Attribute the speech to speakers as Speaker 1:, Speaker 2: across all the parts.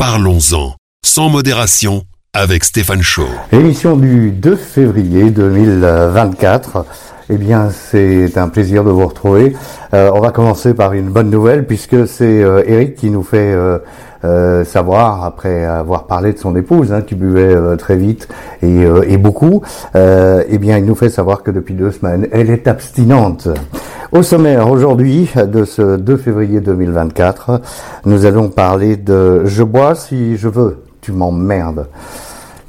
Speaker 1: Parlons-en, sans modération, avec Stéphane Chaud.
Speaker 2: Émission du 2 février 2024. Eh bien, c'est un plaisir de vous retrouver. Euh, on va commencer par une bonne nouvelle puisque c'est euh, Eric qui nous fait euh, savoir, après avoir parlé de son épouse, hein, qui buvait très vite et, et beaucoup, eh bien, il nous fait savoir que depuis deux semaines, elle est abstinente. Au sommaire aujourd'hui de ce 2 février 2024, nous allons parler de Je bois si je veux, tu m'emmerdes.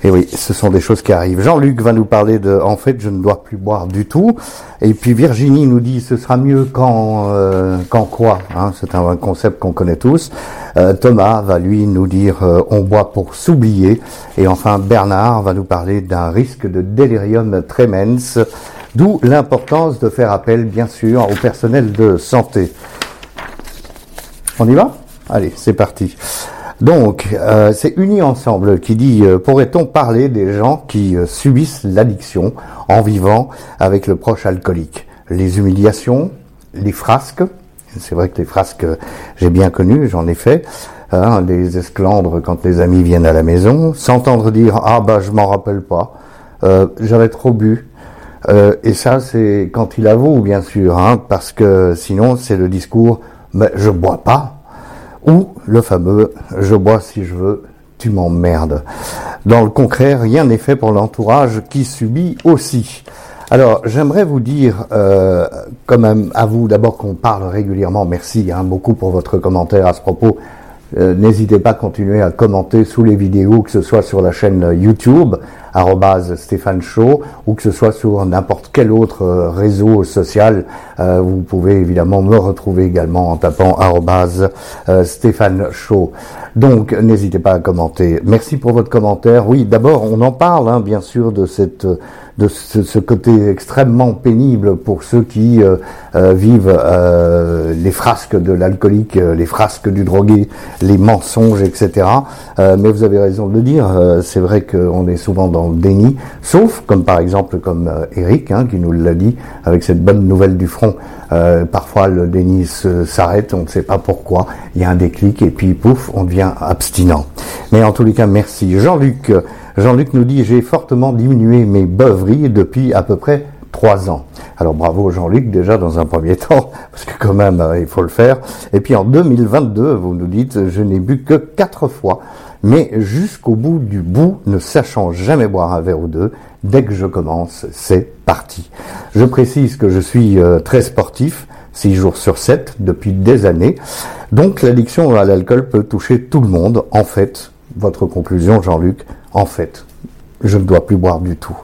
Speaker 2: Et oui, ce sont des choses qui arrivent. Jean-Luc va nous parler de En fait, je ne dois plus boire du tout. Et puis Virginie nous dit ce sera mieux quand euh, quand quoi hein, C'est un concept qu'on connaît tous. Euh, Thomas va lui nous dire euh, on boit pour s'oublier. Et enfin Bernard va nous parler d'un risque de délirium tremens. D'où l'importance de faire appel, bien sûr, au personnel de santé. On y va? Allez, c'est parti. Donc, euh, c'est Unis Ensemble qui dit euh, pourrait-on parler des gens qui euh, subissent l'addiction en vivant avec le proche alcoolique? Les humiliations, les frasques. C'est vrai que les frasques, j'ai bien connu, j'en ai fait. Hein, les esclandres quand les amis viennent à la maison, s'entendre dire ah bah je m'en rappelle pas, j'avais trop bu. Et ça c'est quand il avoue bien sûr, hein, parce que sinon c'est le discours je bois pas ou le fameux je bois si je veux, tu m'emmerdes. Dans le concret, rien n'est fait pour l'entourage qui subit aussi. Alors, j'aimerais vous dire, euh, quand même, à vous d'abord qu'on parle régulièrement. Merci hein, beaucoup pour votre commentaire à ce propos. Euh, n'hésitez pas à continuer à commenter sous les vidéos, que ce soit sur la chaîne YouTube, Stéphane Chaud, ou que ce soit sur n'importe quel autre euh, réseau social. Euh, vous pouvez évidemment me retrouver également en tapant Stéphane Chaud. Donc, n'hésitez pas à commenter. Merci pour votre commentaire. Oui, d'abord, on en parle, hein, bien sûr, de cette de ce, côté extrêmement pénible pour ceux qui euh, euh, vivent euh, les frasques de l'alcoolique, les frasques du drogué, les mensonges, etc. mais vous avez raison de le dire, c'est vrai qu'on est souvent dans le déni, sauf comme par exemple comme Eric hein, qui nous l'a dit avec cette bonne nouvelle du front. parfois le déni s'arrête, on ne sait pas pourquoi, il y a un déclic et puis pouf, on devient abstinent. Mais en tous les cas, merci. Jean-Luc Jean-Luc nous dit j'ai fortement diminué mes beuveries depuis à peu près trois ans. Alors bravo Jean-Luc déjà dans un premier temps, parce que quand même euh, il faut le faire. Et puis en 2022, vous nous dites je n'ai bu que quatre fois, mais jusqu'au bout du bout, ne sachant jamais boire un verre ou deux, dès que je commence, c'est parti. Je précise que je suis euh, très sportif, six jours sur 7 depuis des années. Donc l'addiction à l'alcool peut toucher tout le monde. En fait, votre conclusion Jean-Luc, en fait, je ne dois plus boire du tout.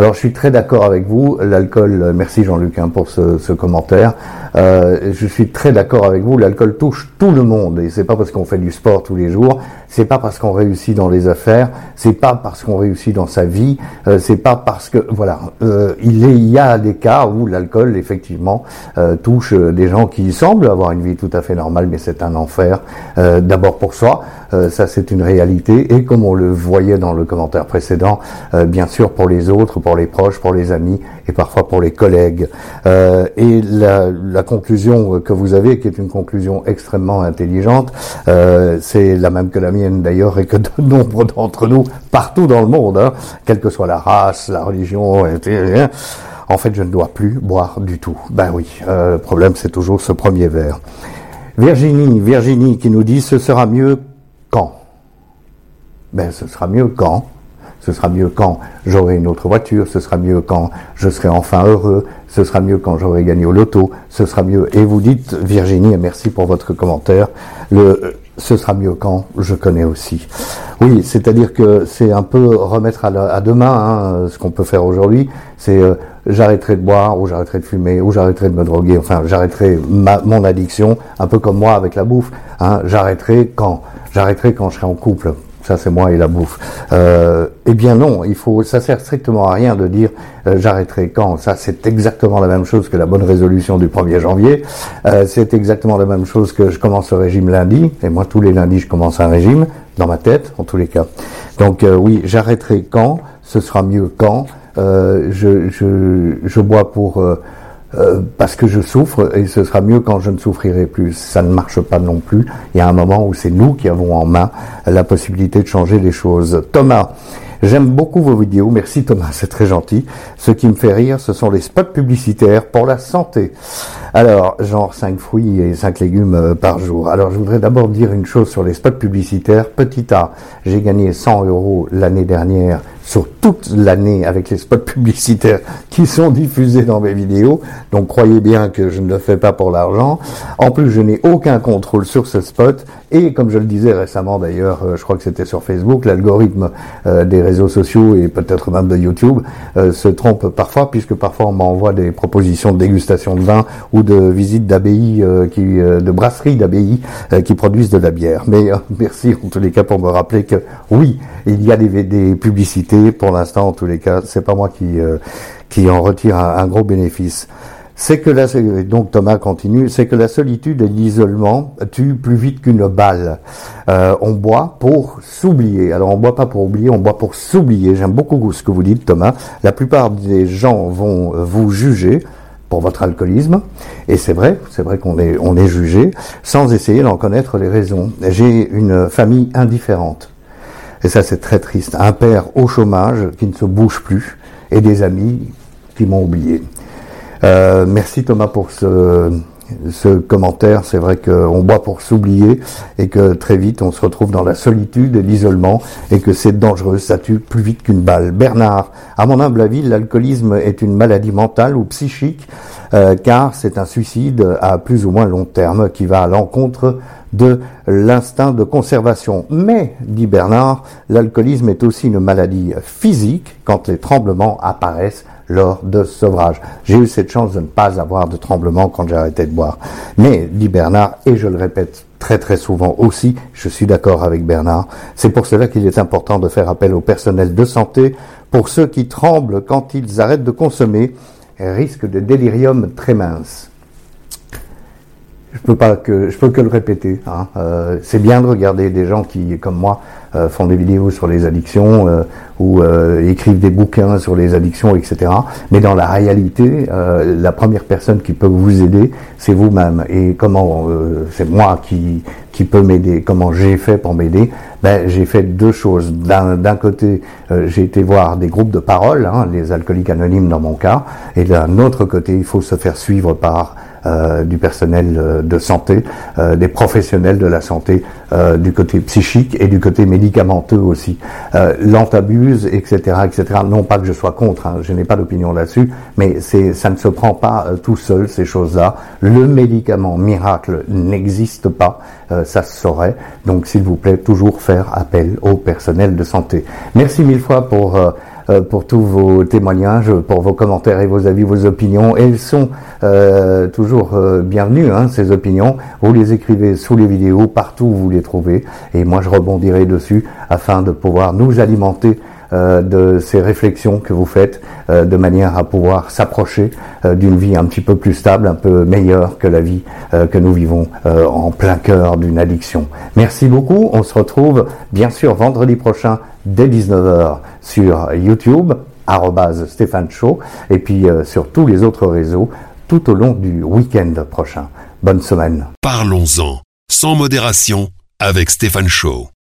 Speaker 2: Alors je suis très d'accord avec vous, l'alcool, euh, merci Jean-Luc hein, pour ce, commentaire, euh, je suis très d'accord avec vous, l'alcool touche tout le monde. Et c'est pas parce qu'on fait du sport tous les jours, c'est pas parce qu'on réussit dans les affaires, c'est pas parce qu'on réussit dans sa vie, euh, c'est pas parce que voilà, il, est, il y a des cas où l'alcool effectivement touche des gens qui semblent avoir une vie tout à fait normale, mais c'est un enfer. D'abord pour soi, ça c'est une réalité. Et comme on le voyait dans le commentaire précédent, euh, bien sûr pour les autres, pour les proches, pour les amis et parfois pour les collègues. Euh, et la, la, conclusion que vous avez, qui est une conclusion extrêmement intelligente, euh, c'est la même que la mienne d'ailleurs et que de nombre d'entre nous partout dans le monde, hein, quelle que soit la race, la religion, etc. En fait, je ne dois plus boire du tout. Ben oui, euh, le problème c'est toujours ce premier verre. Virginie, Virginie qui nous dit ce sera mieux quand? Ben ce sera mieux quand? Ce sera mieux quand j'aurai une autre voiture, ce sera mieux quand je serai enfin heureux, ce sera mieux quand j'aurai gagné au loto, ce sera mieux. Et vous dites, Virginie, merci pour votre commentaire, le ce sera mieux quand je connais aussi. Oui, c'est-à-dire que c'est un peu remettre à, demain hein, ce qu'on peut faire aujourd'hui. C'est euh, j'arrêterai de boire ou j'arrêterai de fumer ou j'arrêterai de me droguer. Enfin, j'arrêterai mon addiction, un peu comme moi avec la bouffe. Hein, j'arrêterai quand J'arrêterai quand je serai en couple ça c'est moi et la bouffe. Euh, eh bien non, il faut, ça sert strictement à rien de dire euh, j'arrêterai quand. Ça c'est exactement la même chose que la bonne résolution du 1er janvier. Euh, c'est exactement la même chose que je commence le régime lundi. Et moi tous les lundis je commence un régime dans ma tête en tous les cas. Donc euh, oui, j'arrêterai quand. Ce sera mieux quand. Je, je, je, bois pour euh, parce que je souffre et ce sera mieux quand je ne souffrirai plus. Ça ne marche pas non plus. Il y a un moment où c'est nous qui avons en main la possibilité de changer les choses. Thomas, J'aime beaucoup vos vidéos. Merci Thomas, c'est très gentil. Ce qui me fait rire, ce sont les spots publicitaires pour la santé. Alors, genre 5 fruits et 5 légumes euh, par jour. Alors, je voudrais d'abord dire une chose sur les spots publicitaires. Petit A, j'ai gagné 100 euros l'année dernière sur toute l'année avec les spots publicitaires qui sont diffusés dans mes vidéos. Donc croyez bien que je ne le fais pas pour l'argent. En plus, je n'ai aucun contrôle sur ce spot. Et comme je le disais récemment d'ailleurs, euh, je crois que c'était sur Facebook, l'algorithme euh, des réseaux sociaux et peut-être même de YouTube se trompe parfois puisque parfois on m'envoie des propositions de dégustation de vin ou de visite d'abbayes, qui, de brasseries d'abbayes qui produisent de la bière. Mais merci en tous les cas pour me rappeler que oui, il y a des, publicités pour l'instant, en tous les cas, c'est pas moi qui euh, qui en retire un, gros bénéfice. C'est que la donc Thomas continue, c'est que la solitude et l'isolement tuent plus vite qu'une balle. Euh, on boit pour s'oublier. Alors on boit pas pour oublier, on boit pour s'oublier. J'aime beaucoup ce que vous dites, Thomas. La plupart des gens vont vous juger pour votre alcoolisme, et c'est vrai, c'est vrai qu'on est on est jugé sans essayer d'en connaître les raisons. J'ai une famille indifférente. Et ça, c'est très triste. Un père au chômage qui ne se bouge plus et des amis qui m'ont oublié. Euh, merci Thomas pour ce, ce commentaire. C'est vrai qu'on boit pour s'oublier et que très vite on se retrouve dans la solitude et l'isolement et que c'est dangereux, ça tue plus vite qu'une balle. Bernard, à mon humble avis, l'alcoolisme est une maladie mentale ou psychique euh, car c'est un suicide à plus ou moins long terme qui va à l'encontre de l'instinct de conservation. Mais, dit Bernard, l'alcoolisme est aussi une maladie physique quand les tremblements apparaissent lors de sevrage. J'ai eu cette chance de ne pas avoir de tremblements quand j'ai arrêté de boire. Mais, dit Bernard, et je le répète très très souvent aussi, je suis d'accord avec Bernard, c'est pour cela qu'il est important de faire appel au personnel de santé pour ceux qui tremblent quand ils arrêtent de consommer, risque de délirium très mince je peux pas que je peux que le répéter. Hein. Euh, c'est bien de regarder des gens qui, comme moi, euh, font des vidéos sur les addictions euh, ou écrivent des bouquins sur les addictions, etc. Mais dans la réalité, la première personne qui peut vous aider, c'est vous-même. Et comment c'est moi qui qui peut m'aider Comment j'ai fait pour m'aider? Ben j'ai fait deux choses. D'un côté, j'ai été voir des groupes de parole, hein, les alcooliques anonymes dans mon cas, et d'un autre côté, il faut se faire suivre par euh, du personnel euh, de santé, euh, des professionnels de la santé, du côté psychique et du côté médicamenteux aussi. L'antabuse, etc., etc. Non pas que je sois contre, hein, je n'ai pas d'opinion là-dessus, mais ça ne se prend pas tout seul ces choses-là. Le médicament miracle n'existe pas, ça se saurait. Donc s'il vous plaît, toujours faire appel au personnel de santé. Merci mille fois pour euh, pour tous vos témoignages, pour vos commentaires et vos avis, vos opinions. Elles sont euh, toujours euh, bienvenues, hein, ces opinions. Vous les écrivez sous les vidéos, partout où vous les trouvez. Et moi, je rebondirai dessus afin de pouvoir nous alimenter de ces réflexions que vous faites de manière à pouvoir s'approcher d'une vie un petit peu plus stable, un peu meilleure que la vie que nous vivons en plein cœur d'une addiction. Merci beaucoup. On se retrouve bien sûr vendredi prochain dès 19h sur YouTube, Stéphane Show, et puis euh, sur tous les autres réseaux tout au long du week-end prochain. Bonne semaine.
Speaker 1: Parlons-en, sans modération, avec Stéphane Show.